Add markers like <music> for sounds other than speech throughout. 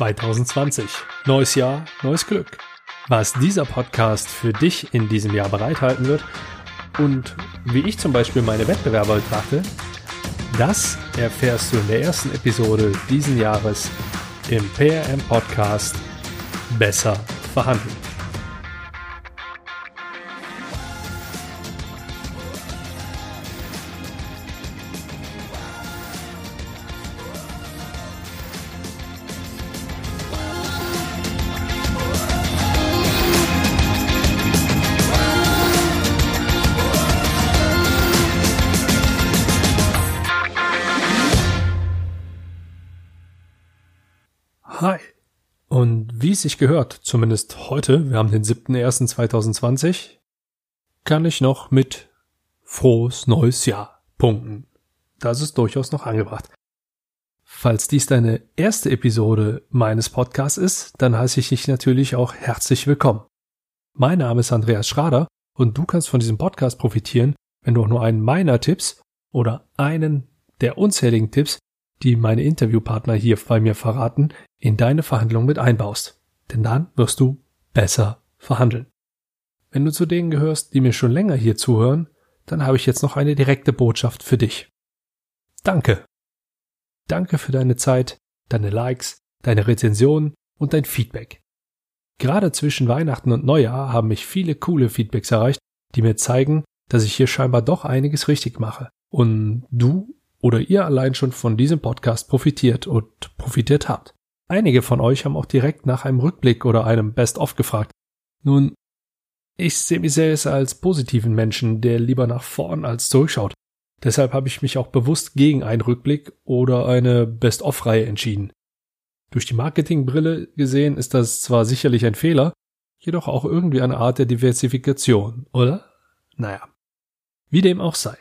2020. Neues Jahr, neues Glück. Was dieser Podcast für dich in diesem Jahr bereithalten wird und wie ich zum Beispiel meine Wettbewerber betrachte, das erfährst du in der ersten Episode diesen Jahres im PRM Podcast Besser verhandeln. Wie es sich gehört, zumindest heute, wir haben den 7.1.2020, kann ich noch mit frohes neues Jahr punkten. Das ist durchaus noch angebracht. Falls dies deine erste Episode meines Podcasts ist, dann heiße ich dich natürlich auch herzlich willkommen. Mein Name ist Andreas Schrader und du kannst von diesem Podcast profitieren, wenn du auch nur einen meiner Tipps oder einen der unzähligen Tipps, die meine Interviewpartner hier bei mir verraten, in deine Verhandlungen mit einbaust. Denn dann wirst du besser verhandeln. Wenn du zu denen gehörst, die mir schon länger hier zuhören, dann habe ich jetzt noch eine direkte Botschaft für dich. Danke. Danke für deine Zeit, deine Likes, deine Rezensionen und dein Feedback. Gerade zwischen Weihnachten und Neujahr haben mich viele coole Feedbacks erreicht, die mir zeigen, dass ich hier scheinbar doch einiges richtig mache und du oder ihr allein schon von diesem Podcast profitiert und profitiert habt. Einige von euch haben auch direkt nach einem Rückblick oder einem Best-of gefragt. Nun, ich sehe mich selbst als positiven Menschen, der lieber nach vorn als zurückschaut. Deshalb habe ich mich auch bewusst gegen einen Rückblick oder eine Best-of-Reihe entschieden. Durch die Marketingbrille gesehen ist das zwar sicherlich ein Fehler, jedoch auch irgendwie eine Art der Diversifikation, oder? Naja. Wie dem auch sei.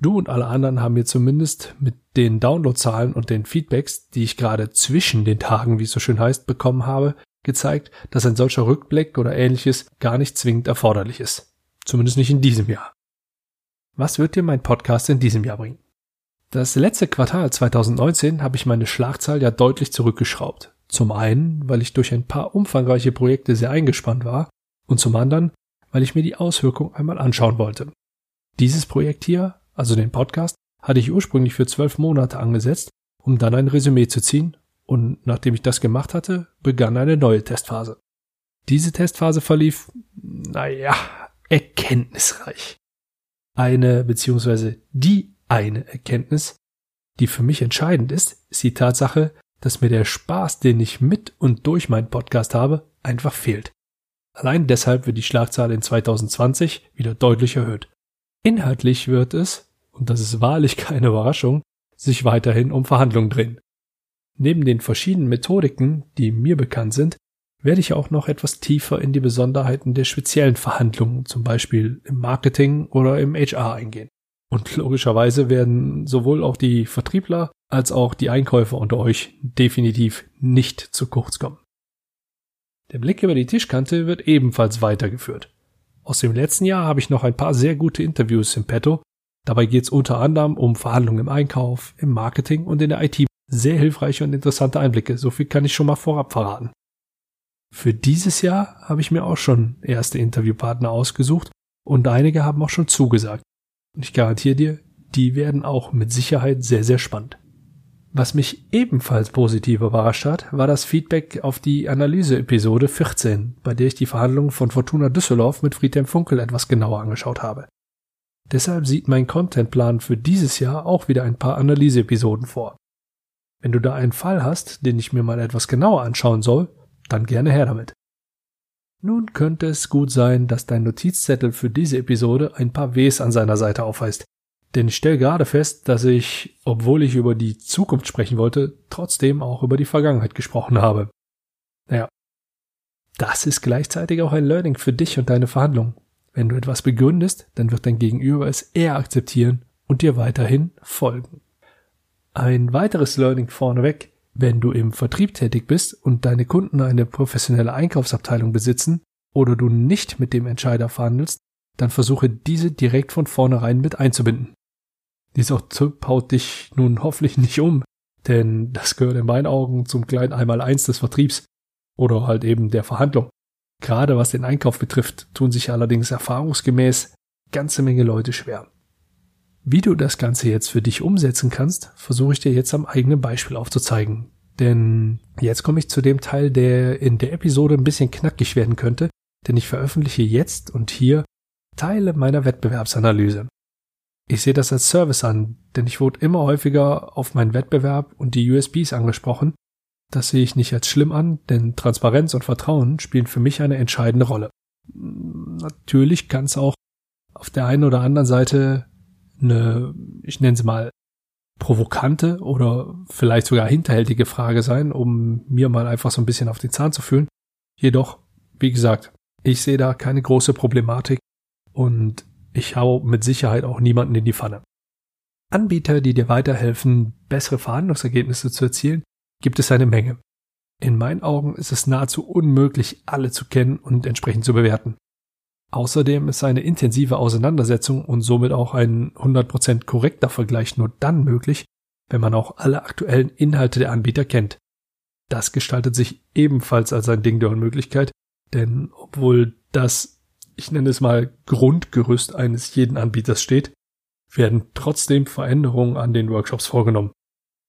Du und alle anderen haben mir zumindest mit den Downloadzahlen und den Feedbacks, die ich gerade zwischen den Tagen, wie es so schön heißt, bekommen habe, gezeigt, dass ein solcher Rückblick oder ähnliches gar nicht zwingend erforderlich ist. Zumindest nicht in diesem Jahr. Was wird dir mein Podcast in diesem Jahr bringen? Das letzte Quartal 2019 habe ich meine Schlagzahl ja deutlich zurückgeschraubt. Zum einen, weil ich durch ein paar umfangreiche Projekte sehr eingespannt war und zum anderen, weil ich mir die Auswirkungen einmal anschauen wollte. Dieses Projekt hier also den Podcast, hatte ich ursprünglich für zwölf Monate angesetzt, um dann ein Resümee zu ziehen, und nachdem ich das gemacht hatte, begann eine neue Testphase. Diese Testphase verlief, naja, erkenntnisreich. Eine beziehungsweise die eine Erkenntnis, die für mich entscheidend ist, ist die Tatsache, dass mir der Spaß, den ich mit und durch meinen Podcast habe, einfach fehlt. Allein deshalb wird die Schlagzahl in 2020 wieder deutlich erhöht. Inhaltlich wird es, und das ist wahrlich <laughs> keine Überraschung, sich weiterhin um Verhandlungen drehen. Neben den verschiedenen Methodiken, die mir bekannt sind, werde ich auch noch etwas tiefer in die Besonderheiten der speziellen Verhandlungen, zum Beispiel im Marketing oder im HR eingehen. Und logischerweise werden sowohl auch die Vertriebler als auch die Einkäufer unter euch definitiv nicht zu kurz kommen. Der Blick über die Tischkante wird ebenfalls weitergeführt. Aus dem letzten Jahr habe ich noch ein paar sehr gute Interviews im Petto, Dabei geht es unter anderem um Verhandlungen im Einkauf, im Marketing und in der IT. Sehr hilfreiche und interessante Einblicke, so viel kann ich schon mal vorab verraten. Für dieses Jahr habe ich mir auch schon erste Interviewpartner ausgesucht und einige haben auch schon zugesagt. Und ich garantiere dir, die werden auch mit Sicherheit sehr, sehr spannend. Was mich ebenfalls positiv überrascht hat, war das Feedback auf die Analyse-Episode 14, bei der ich die Verhandlungen von Fortuna Düsseldorf mit Friedhelm Funkel etwas genauer angeschaut habe. Deshalb sieht mein Contentplan für dieses Jahr auch wieder ein paar Analyseepisoden vor. Wenn du da einen Fall hast, den ich mir mal etwas genauer anschauen soll, dann gerne her damit. Nun könnte es gut sein, dass dein Notizzettel für diese Episode ein paar Ws an seiner Seite aufweist. Denn ich stelle gerade fest, dass ich, obwohl ich über die Zukunft sprechen wollte, trotzdem auch über die Vergangenheit gesprochen habe. Naja, das ist gleichzeitig auch ein Learning für dich und deine Verhandlungen. Wenn du etwas begründest, dann wird dein Gegenüber es eher akzeptieren und dir weiterhin folgen. Ein weiteres Learning vorneweg, wenn du im Vertrieb tätig bist und deine Kunden eine professionelle Einkaufsabteilung besitzen oder du nicht mit dem Entscheider verhandelst, dann versuche diese direkt von vornherein mit einzubinden. Dieser Tipp haut dich nun hoffentlich nicht um, denn das gehört in meinen Augen zum kleinen Einmaleins des Vertriebs oder halt eben der Verhandlung. Gerade was den Einkauf betrifft, tun sich allerdings erfahrungsgemäß ganze Menge Leute schwer. Wie du das Ganze jetzt für dich umsetzen kannst, versuche ich dir jetzt am eigenen Beispiel aufzuzeigen. Denn jetzt komme ich zu dem Teil, der in der Episode ein bisschen knackig werden könnte, denn ich veröffentliche jetzt und hier Teile meiner Wettbewerbsanalyse. Ich sehe das als Service an, denn ich wurde immer häufiger auf meinen Wettbewerb und die USBs angesprochen. Das sehe ich nicht als schlimm an, denn Transparenz und Vertrauen spielen für mich eine entscheidende Rolle. Natürlich kann es auch auf der einen oder anderen Seite eine, ich nenne sie mal, provokante oder vielleicht sogar hinterhältige Frage sein, um mir mal einfach so ein bisschen auf den Zahn zu fühlen. Jedoch, wie gesagt, ich sehe da keine große Problematik und ich hau mit Sicherheit auch niemanden in die Pfanne. Anbieter, die dir weiterhelfen, bessere Verhandlungsergebnisse zu erzielen, gibt es eine Menge. In meinen Augen ist es nahezu unmöglich, alle zu kennen und entsprechend zu bewerten. Außerdem ist eine intensive Auseinandersetzung und somit auch ein 100% korrekter Vergleich nur dann möglich, wenn man auch alle aktuellen Inhalte der Anbieter kennt. Das gestaltet sich ebenfalls als ein Ding der Unmöglichkeit, denn obwohl das, ich nenne es mal, Grundgerüst eines jeden Anbieters steht, werden trotzdem Veränderungen an den Workshops vorgenommen.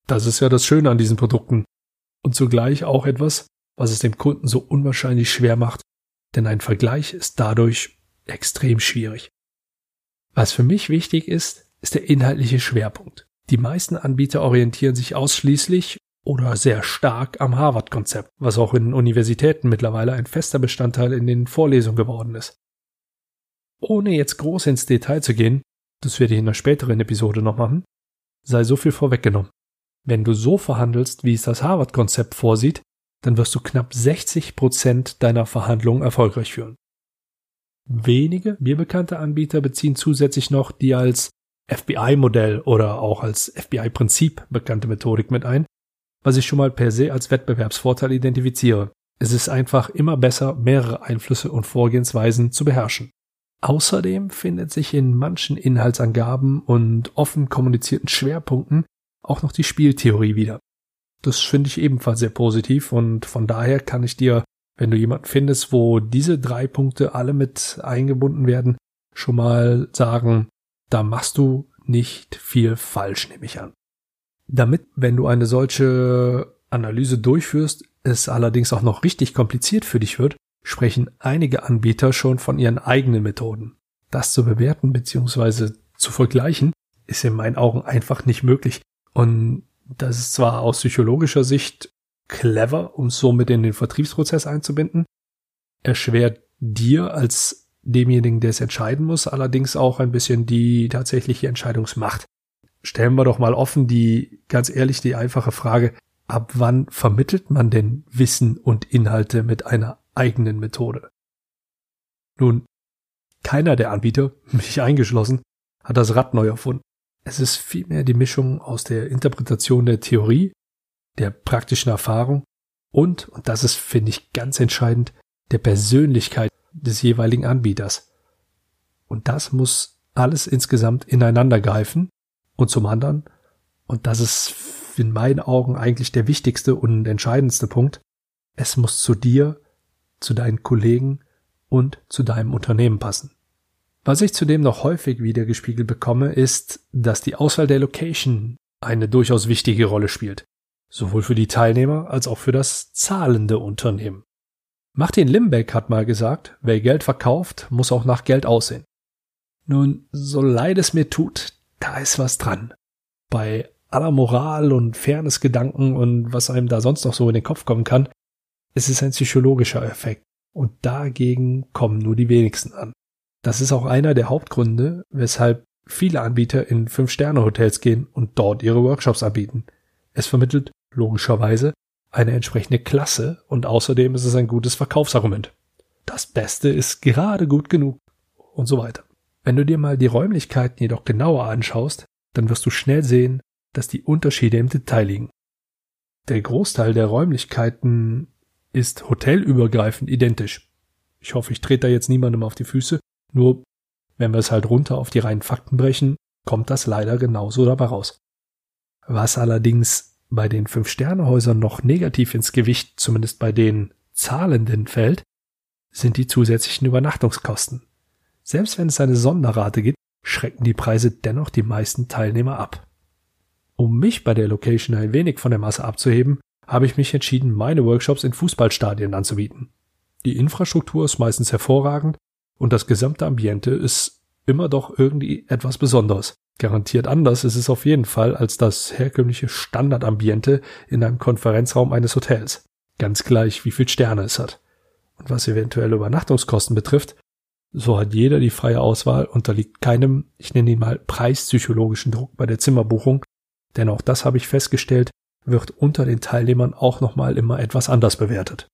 Das ist ja das Schöne an diesen Produkten und zugleich auch etwas, was es dem Kunden so unwahrscheinlich schwer macht, denn ein Vergleich ist dadurch extrem schwierig. Was für mich wichtig ist, ist der inhaltliche Schwerpunkt. Die meisten Anbieter orientieren sich ausschließlich oder sehr stark am Harvard-Konzept, was auch in Universitäten mittlerweile ein fester Bestandteil in den Vorlesungen geworden ist. Ohne jetzt groß ins Detail zu gehen, das werde ich in einer späteren Episode noch machen, sei so viel vorweggenommen. Wenn du so verhandelst, wie es das Harvard-Konzept vorsieht, dann wirst du knapp 60 Prozent deiner Verhandlungen erfolgreich führen. Wenige mir bekannte Anbieter beziehen zusätzlich noch die als FBI-Modell oder auch als FBI-Prinzip bekannte Methodik mit ein, was ich schon mal per se als Wettbewerbsvorteil identifiziere. Es ist einfach immer besser, mehrere Einflüsse und Vorgehensweisen zu beherrschen. Außerdem findet sich in manchen Inhaltsangaben und offen kommunizierten Schwerpunkten auch noch die Spieltheorie wieder. Das finde ich ebenfalls sehr positiv und von daher kann ich dir, wenn du jemanden findest, wo diese drei Punkte alle mit eingebunden werden, schon mal sagen, da machst du nicht viel falsch, nehme ich an. Damit, wenn du eine solche Analyse durchführst, es allerdings auch noch richtig kompliziert für dich wird, sprechen einige Anbieter schon von ihren eigenen Methoden. Das zu bewerten bzw. zu vergleichen, ist in meinen Augen einfach nicht möglich. Und das ist zwar aus psychologischer Sicht clever, um somit in den Vertriebsprozess einzubinden, erschwert dir als demjenigen, der es entscheiden muss, allerdings auch ein bisschen die tatsächliche Entscheidungsmacht. Stellen wir doch mal offen die, ganz ehrlich, die einfache Frage, ab wann vermittelt man denn Wissen und Inhalte mit einer eigenen Methode? Nun, keiner der Anbieter, <laughs> mich eingeschlossen, hat das Rad neu erfunden. Es ist vielmehr die Mischung aus der Interpretation der Theorie, der praktischen Erfahrung und, und das ist, finde ich, ganz entscheidend, der Persönlichkeit des jeweiligen Anbieters. Und das muss alles insgesamt ineinander greifen. Und zum anderen, und das ist in meinen Augen eigentlich der wichtigste und entscheidendste Punkt, es muss zu dir, zu deinen Kollegen und zu deinem Unternehmen passen. Was ich zudem noch häufig wiedergespiegelt bekomme, ist, dass die Auswahl der Location eine durchaus wichtige Rolle spielt. Sowohl für die Teilnehmer als auch für das zahlende Unternehmen. Martin Limbeck hat mal gesagt, wer Geld verkauft, muss auch nach Geld aussehen. Nun, so leid es mir tut, da ist was dran. Bei aller Moral und Fairness-Gedanken und was einem da sonst noch so in den Kopf kommen kann, ist es ein psychologischer Effekt. Und dagegen kommen nur die wenigsten an. Das ist auch einer der Hauptgründe, weshalb viele Anbieter in Fünf-Sterne-Hotels gehen und dort ihre Workshops anbieten. Es vermittelt logischerweise eine entsprechende Klasse und außerdem ist es ein gutes Verkaufsargument. Das Beste ist gerade gut genug und so weiter. Wenn du dir mal die Räumlichkeiten jedoch genauer anschaust, dann wirst du schnell sehen, dass die Unterschiede im Detail liegen. Der Großteil der Räumlichkeiten ist hotelübergreifend identisch. Ich hoffe, ich trete da jetzt niemandem auf die Füße, nur, wenn wir es halt runter auf die reinen Fakten brechen, kommt das leider genauso dabei raus. Was allerdings bei den Fünf-Sterne-Häusern noch negativ ins Gewicht, zumindest bei den Zahlenden fällt, sind die zusätzlichen Übernachtungskosten. Selbst wenn es eine Sonderrate gibt, schrecken die Preise dennoch die meisten Teilnehmer ab. Um mich bei der Location ein wenig von der Masse abzuheben, habe ich mich entschieden, meine Workshops in Fußballstadien anzubieten. Die Infrastruktur ist meistens hervorragend und das gesamte Ambiente ist immer doch irgendwie etwas Besonderes. Garantiert anders ist es auf jeden Fall als das herkömmliche Standardambiente in einem Konferenzraum eines Hotels. Ganz gleich, wie viel Sterne es hat. Und was eventuelle Übernachtungskosten betrifft, so hat jeder die freie Auswahl, unterliegt keinem, ich nenne ihn mal preispsychologischen Druck bei der Zimmerbuchung, denn auch das habe ich festgestellt, wird unter den Teilnehmern auch nochmal immer etwas anders bewertet.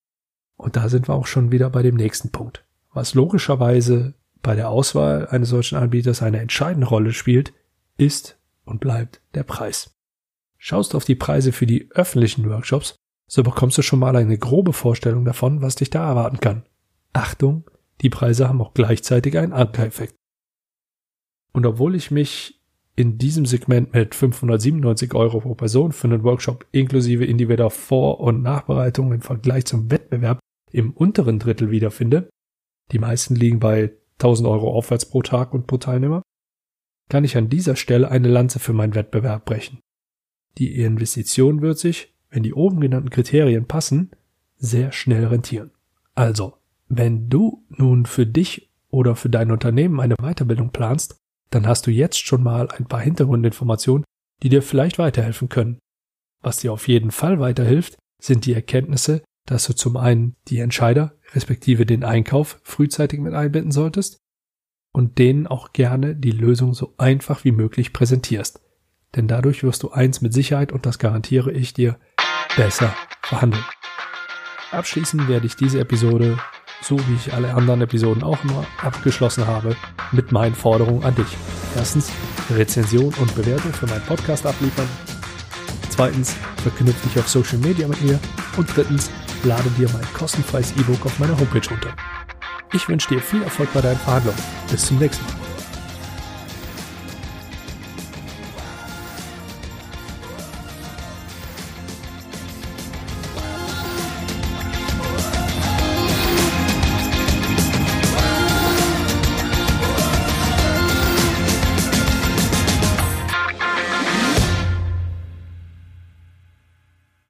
Und da sind wir auch schon wieder bei dem nächsten Punkt. Was logischerweise bei der Auswahl eines solchen Anbieters eine entscheidende Rolle spielt, ist und bleibt der Preis. Schaust du auf die Preise für die öffentlichen Workshops, so bekommst du schon mal eine grobe Vorstellung davon, was dich da erwarten kann. Achtung, die Preise haben auch gleichzeitig einen Ankereffekt. Und obwohl ich mich in diesem Segment mit 597 Euro pro Person für einen Workshop inklusive individueller Vor- und Nachbereitung im Vergleich zum Wettbewerb im unteren Drittel wiederfinde, die meisten liegen bei 1000 Euro aufwärts pro Tag und pro Teilnehmer, kann ich an dieser Stelle eine Lanze für meinen Wettbewerb brechen. Die Investition wird sich, wenn die oben genannten Kriterien passen, sehr schnell rentieren. Also, wenn du nun für dich oder für dein Unternehmen eine Weiterbildung planst, dann hast du jetzt schon mal ein paar Hintergrundinformationen, die dir vielleicht weiterhelfen können. Was dir auf jeden Fall weiterhilft, sind die Erkenntnisse, dass du zum einen die Entscheider respektive den Einkauf frühzeitig mit einbinden solltest und denen auch gerne die Lösung so einfach wie möglich präsentierst. Denn dadurch wirst du eins mit Sicherheit, und das garantiere ich dir, besser verhandeln. Abschließend werde ich diese Episode, so wie ich alle anderen Episoden auch immer abgeschlossen habe, mit meinen Forderungen an dich. Erstens, Rezension und Bewertung für meinen Podcast abliefern. Zweitens, verknüpfe dich auf Social Media mit mir. Und drittens, lade dir mein kostenfreies E-Book auf meiner Homepage runter. Ich wünsche dir viel Erfolg bei deinen Verhandlungen. Bis zum nächsten Mal.